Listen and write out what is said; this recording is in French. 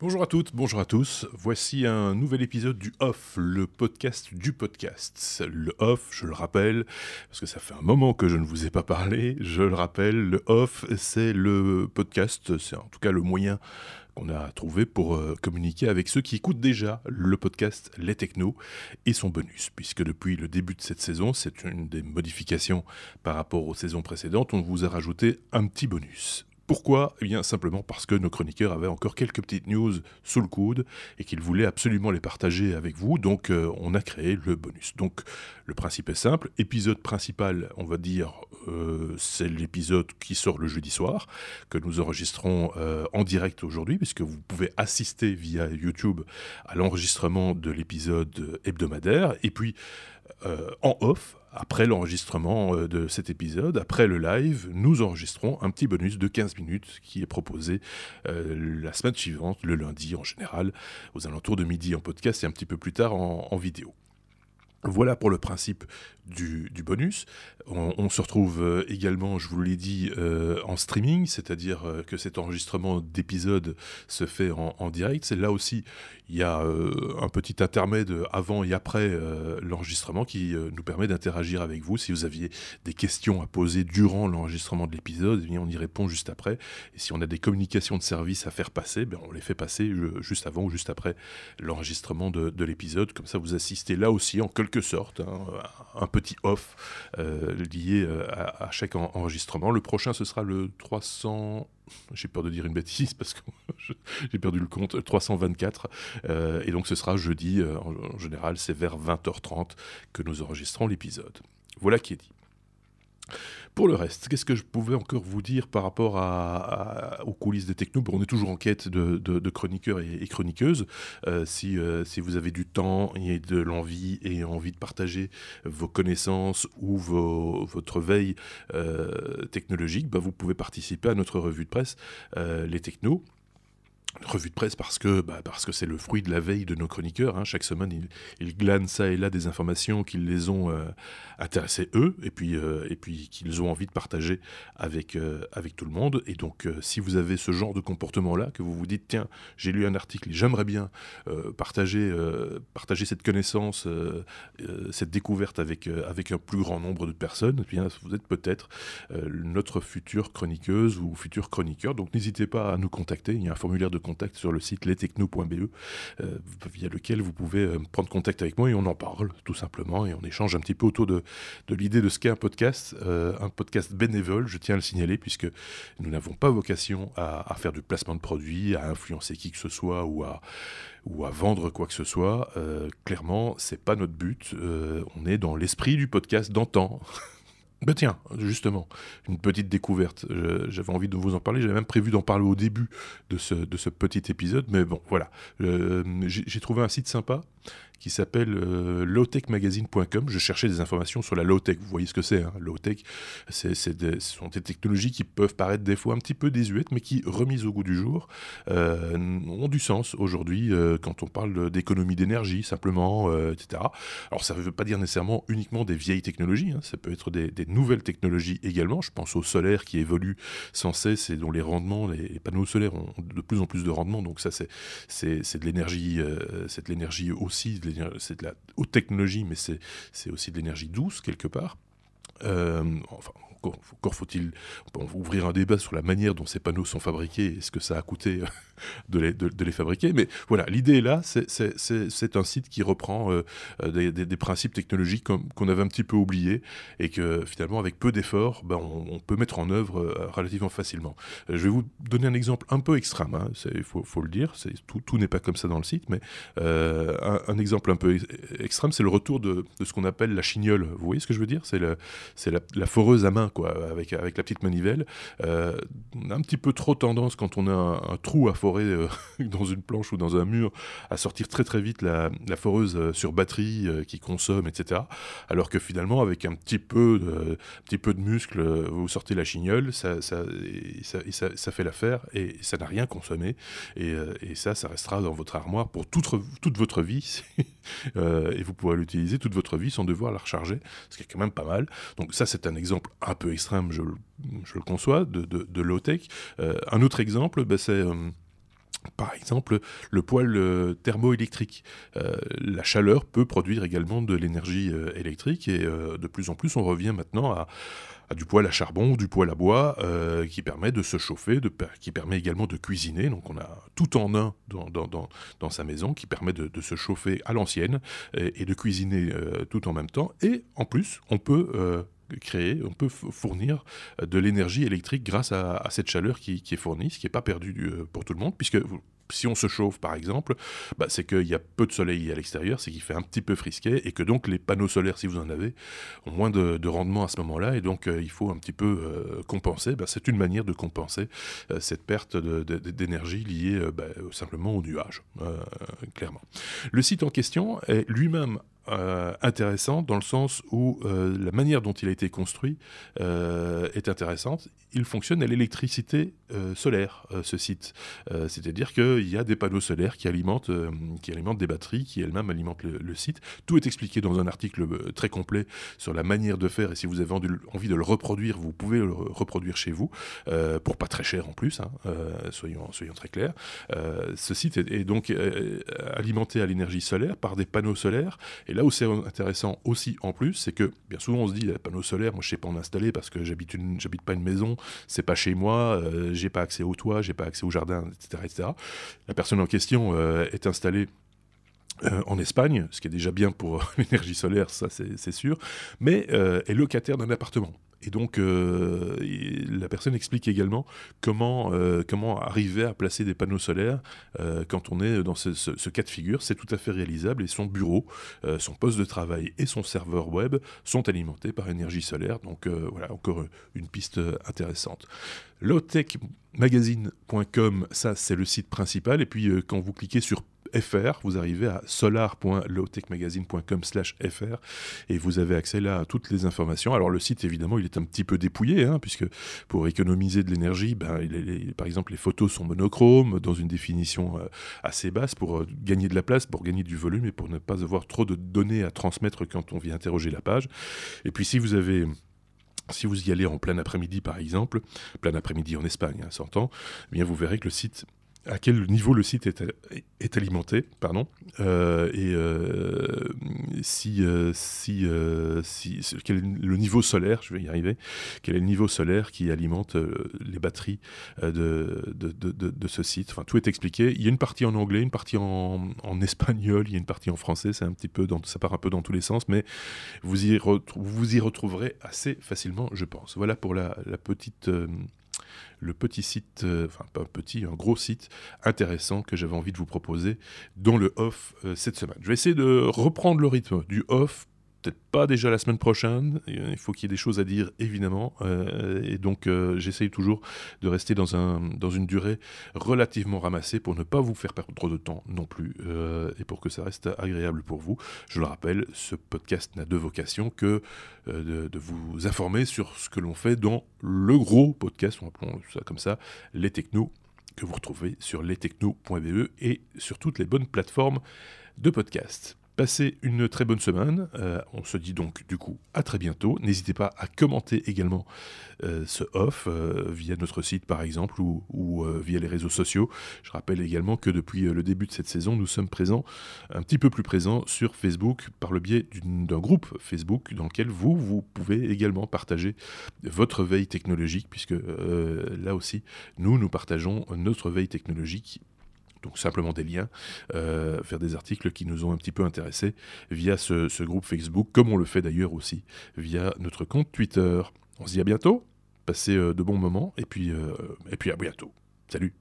Bonjour à toutes, bonjour à tous. Voici un nouvel épisode du Off, le podcast du podcast. Le Off, je le rappelle, parce que ça fait un moment que je ne vous ai pas parlé, je le rappelle, le Off, c'est le podcast, c'est en tout cas le moyen qu'on a trouvé pour euh, communiquer avec ceux qui écoutent déjà le podcast Les Technos et son bonus, puisque depuis le début de cette saison, c'est une des modifications par rapport aux saisons précédentes, on vous a rajouté un petit bonus. Pourquoi? Eh bien simplement parce que nos chroniqueurs avaient encore quelques petites news sous le coude et qu'ils voulaient absolument les partager avec vous, donc euh, on a créé le bonus. Donc le principe est simple, épisode principal, on va dire, euh, c'est l'épisode qui sort le jeudi soir, que nous enregistrons euh, en direct aujourd'hui, puisque vous pouvez assister via YouTube à l'enregistrement de l'épisode hebdomadaire, et puis en off, après l'enregistrement euh, de cet épisode, après le live, nous enregistrons un petit bonus de 15 minutes qui est proposé euh, la semaine suivante, le lundi en général, aux alentours de midi en podcast et un petit peu plus tard en vidéo. Voilà pour le principe du, bonus. On, se retrouve euh, également, je vous l'ai dit, euh, en streaming, c'est-à-dire euh, que cet enregistrement d'épisode se fait en, direct. C'est là aussi, il y a un petit intermède avant et après l'enregistrement qui nous permet d'interagir avec vous. Si vous aviez des questions à poser durant l'enregistrement de l'épisode, eh on y répond juste après. Et si on a des communications de service à faire passer, ben, on les fait passer juste avant ou juste après l'enregistrement de, l'épisode. Comme ça, vous assistez là aussi en sorte hein, un petit off euh, lié euh, à, chaque enregistrement. Le prochain, ce sera le 300 j'ai peur de dire une bêtise parce que j'ai perdu le compte, 324. Euh, et donc ce sera jeudi, en, général c'est vers 20h30 que nous enregistrons l'épisode. Voilà qui est dit. Pour le reste, qu'est-ce que je pouvais encore vous dire par rapport aux coulisses des technos? On est toujours en quête de, chroniqueurs et, chroniqueuses. Euh, euh, si, vous avez du temps et de l'envie et envie de partager vos connaissances ou votre veille euh, technologique, bah, vous pouvez participer à notre revue de presse, Les Technos revue de presse parce que bah, parce que c'est le fruit de la veille de nos chroniqueurs. Hein. Chaque semaine, ils, ils, glanent ça et là des informations qui les ont euh, intéressés eux et puis euh, et puis qu'ils ont envie de partager avec euh, avec tout le monde. Et donc, si vous avez ce genre de comportement là, que vous vous dites tiens, j'ai lu un article, j'aimerais bien partager partager cette connaissance, cette découverte avec avec un plus grand nombre de personnes, eh vous êtes peut-être notre future chroniqueuse ou futur chroniqueur. Donc n'hésitez pas à nous contacter. Il y a un formulaire de contact sur le site lestechno.be, euh, via lequel vous pouvez euh, prendre contact avec moi et on en parle tout simplement et on échange un petit peu autour de, de l'idée de ce qu'est un podcast, euh, un podcast bénévole, je tiens à le signaler, puisque nous n'avons pas vocation à, faire du placement de produits, à influencer qui que ce soit ou à, ou à vendre quoi que ce soit. clairement, c'est pas notre but. on est dans l'esprit du podcast d'antan. Ben tiens, justement, une petite découverte. J'avais envie de vous en parler. J'avais même prévu d'en parler au début de ce, de ce petit épisode. Mais bon, voilà. Euh, j'ai trouvé un site sympa qui s'appelle euh, lowtechmagazine.com. Je cherchais des informations sur la low-tech. Vous voyez ce que c'est, hein low-tech. Ce sont des technologies qui peuvent paraître des fois un petit peu désuètes, mais qui, remises au goût du jour, euh, ont du sens aujourd'hui quand on parle d'économie d'énergie, simplement, etc. Alors, ça ne veut pas dire nécessairement uniquement des vieilles technologies. Hein. Ça peut être des, des, nouvelles technologies également. Je pense au solaire qui évolue sans cesse et dont les rendements, les panneaux solaires ont de plus en plus de rendement. Donc, ça, c'est, de l'énergie, c'est de l'énergie aussi c'est de la haute technologie, mais c'est aussi de l'énergie douce quelque part. Euh, enfin, encore, faut-il ouvrir un débat sur la manière dont ces panneaux sont fabriqués et ce que ça a coûté de les, de, les fabriquer. Mais voilà, l'idée est là, c'est un site qui reprend euh, euh, des, principes technologiques qu'on avait un petit peu oubliés et que finalement, avec peu d'efforts, ben, on, peut mettre en œuvre euh, relativement facilement. je vais vous donner un exemple un peu extrême, il hein, faut, faut, le dire, tout, n'est pas comme ça dans le site, mais un, exemple un peu extrême, c'est le retour de, de ce qu'on appelle la chignole. Vous voyez ce que je veux dire? C'est la, la, foreuse à main, quoi, avec, avec la petite manivelle. on a un petit peu trop tendance quand on a un, trou à forer euh, dans une planche ou dans un mur à sortir très très vite la, foreuse euh, sur batterie euh, qui consomme, etc. Alors que finalement, avec un petit peu de, petit peu de muscle, vous sortez la chignole, ça, ça, ça, ça, fait l'affaire et ça n'a rien consommé. Et, et, ça, ça restera dans votre armoire pour toute, toute votre vie. et vous pourrez l'utiliser toute votre vie sans devoir la recharger, ce qui est quand même pas mal. Donc ça, c'est un exemple un peu extrême, je, le conçois, de, de, low-tech. un autre exemple, bah, c'est par exemple le poêle thermoélectrique. la chaleur peut produire également de l'énergie électrique et de plus en plus on revient maintenant à, du poêle à charbon ou du poêle à bois euh, qui permet de se chauffer, qui permet également de cuisiner. Donc on a tout en un dans, sa maison qui permet de, se chauffer à l'ancienne et, de cuisiner euh, tout en même temps. Et en plus, on peut... Euh, créer, on peut fournir de l'énergie électrique grâce à, cette chaleur qui, qui, est fournie, ce qui n'est pas perdu pour tout le monde, puisque si on se chauffe par exemple, bah, c'est qu'il y a peu de soleil à l'extérieur, c'est qu'il fait un petit peu frisquet et que donc les panneaux solaires, si vous en avez, ont moins de, rendement à ce moment-là et donc euh, il faut un petit peu euh, compenser. Bah, c'est une manière de compenser euh, cette perte d'énergie liée bah, simplement au nuage, clairement. Le site en question est lui-même euh, intéressant dans le sens où euh, la manière dont il a été construit euh, est intéressante. Il fonctionne à l'électricité solaire, ce site. C'est-à-dire qu'il y a des panneaux solaires qui alimentent, qui alimentent des batteries, qui elles-mêmes alimentent le, site. Tout est expliqué dans un article très complet sur la manière de faire et si vous avez envie de le reproduire, vous pouvez le reproduire chez vous, pour pas très cher en plus, hein, soyons, soyons très clairs. ce site est, est donc alimenté à l'énergie solaire par des panneaux solaires et là où c'est intéressant aussi en plus, c'est que bien souvent on se dit, les panneaux solaires, moi je sais pas en installer parce que j'habite une, pas une maison, c'est pas chez moi, euh, j'ai pas accès au toit, j'ai pas accès au jardin, etc.. La personne en question euh, est installée euh, en Espagne, ce qui est déjà bien pour l'énergie solaire, ça c'est sûr, mais est locataire d'un appartement. Et donc, euh, la personne explique également comment, euh, comment arriver à placer des panneaux solaires euh, quand on est dans ce, cas de figure. C'est tout à fait réalisable et son bureau, son poste de travail et son serveur web sont alimentés par énergie solaire. Donc voilà, encore une piste intéressante. Lowtechmagazine.com, ça c'est le site principal. Et puis quand vous cliquez sur FR, vous arrivez à solar.lowtechmagazine.com fr et vous avez accès là à toutes les informations. Alors le site évidemment il est un petit peu dépouillé hein, puisque pour économiser de l'énergie, ben, par exemple les photos sont monochromes dans une définition euh, assez basse pour euh, gagner de la place, pour gagner du volume et pour ne pas avoir trop de données à transmettre quand on vient interroger la page. Et puis si vous avez si vous y allez en plein après-midi, par exemple, plein après-midi en Espagne, hein, s'entend, eh bien vous verrez que le site à quel niveau le site est, alimenté, pardon, euh, et euh, si, euh, si, si, quel est le niveau solaire, je vais y arriver, quel est le niveau solaire qui alimente les batteries de, de, de, ce site. Enfin, tout est expliqué. Il y a une partie en anglais, une partie en, espagnol, il y a une partie en français. Un petit peu, ça part un peu dans tous les sens, mais vous y, vous y retrouverez assez facilement, je pense. Voilà pour la petite le petit site, euh, enfin pas un petit, un gros site intéressant que j'avais envie de vous proposer dans le off euh, cette semaine. Je vais essayer de reprendre le rythme du off pas déjà la semaine prochaine. Il faut qu'il y ait des choses à dire, évidemment. Euh, et donc, euh, j'essaye toujours de rester dans, un, dans une durée relativement ramassée pour ne pas vous faire perdre trop de temps non plus euh, et pour que ça reste agréable pour vous. Je le rappelle, ce podcast n'a de vocation que de, vous informer sur ce que l'on fait dans le gros podcast, on appelons ça comme ça, les technos que vous retrouvez sur lestechno.be et sur toutes les bonnes plateformes de podcast. Passez une très bonne semaine. Euh, on se dit donc du coup à très bientôt. N'hésitez pas à commenter également euh, ce off euh, via notre site par exemple ou, via les réseaux sociaux. Je rappelle également que depuis le début de cette saison, nous sommes présents, un petit peu plus présents sur Facebook par le biais d'un groupe Facebook dans lequel vous, vous pouvez également partager votre veille technologique puisque là aussi, nous, nous partageons notre veille technologique donc simplement des liens, euh, faire des articles qui nous ont un petit peu intéressés via ce, groupe Facebook, comme on le fait d'ailleurs aussi via notre compte Twitter. On se dit à bientôt, passez euh, de bons moments, et puis, euh, et puis à bientôt. Salut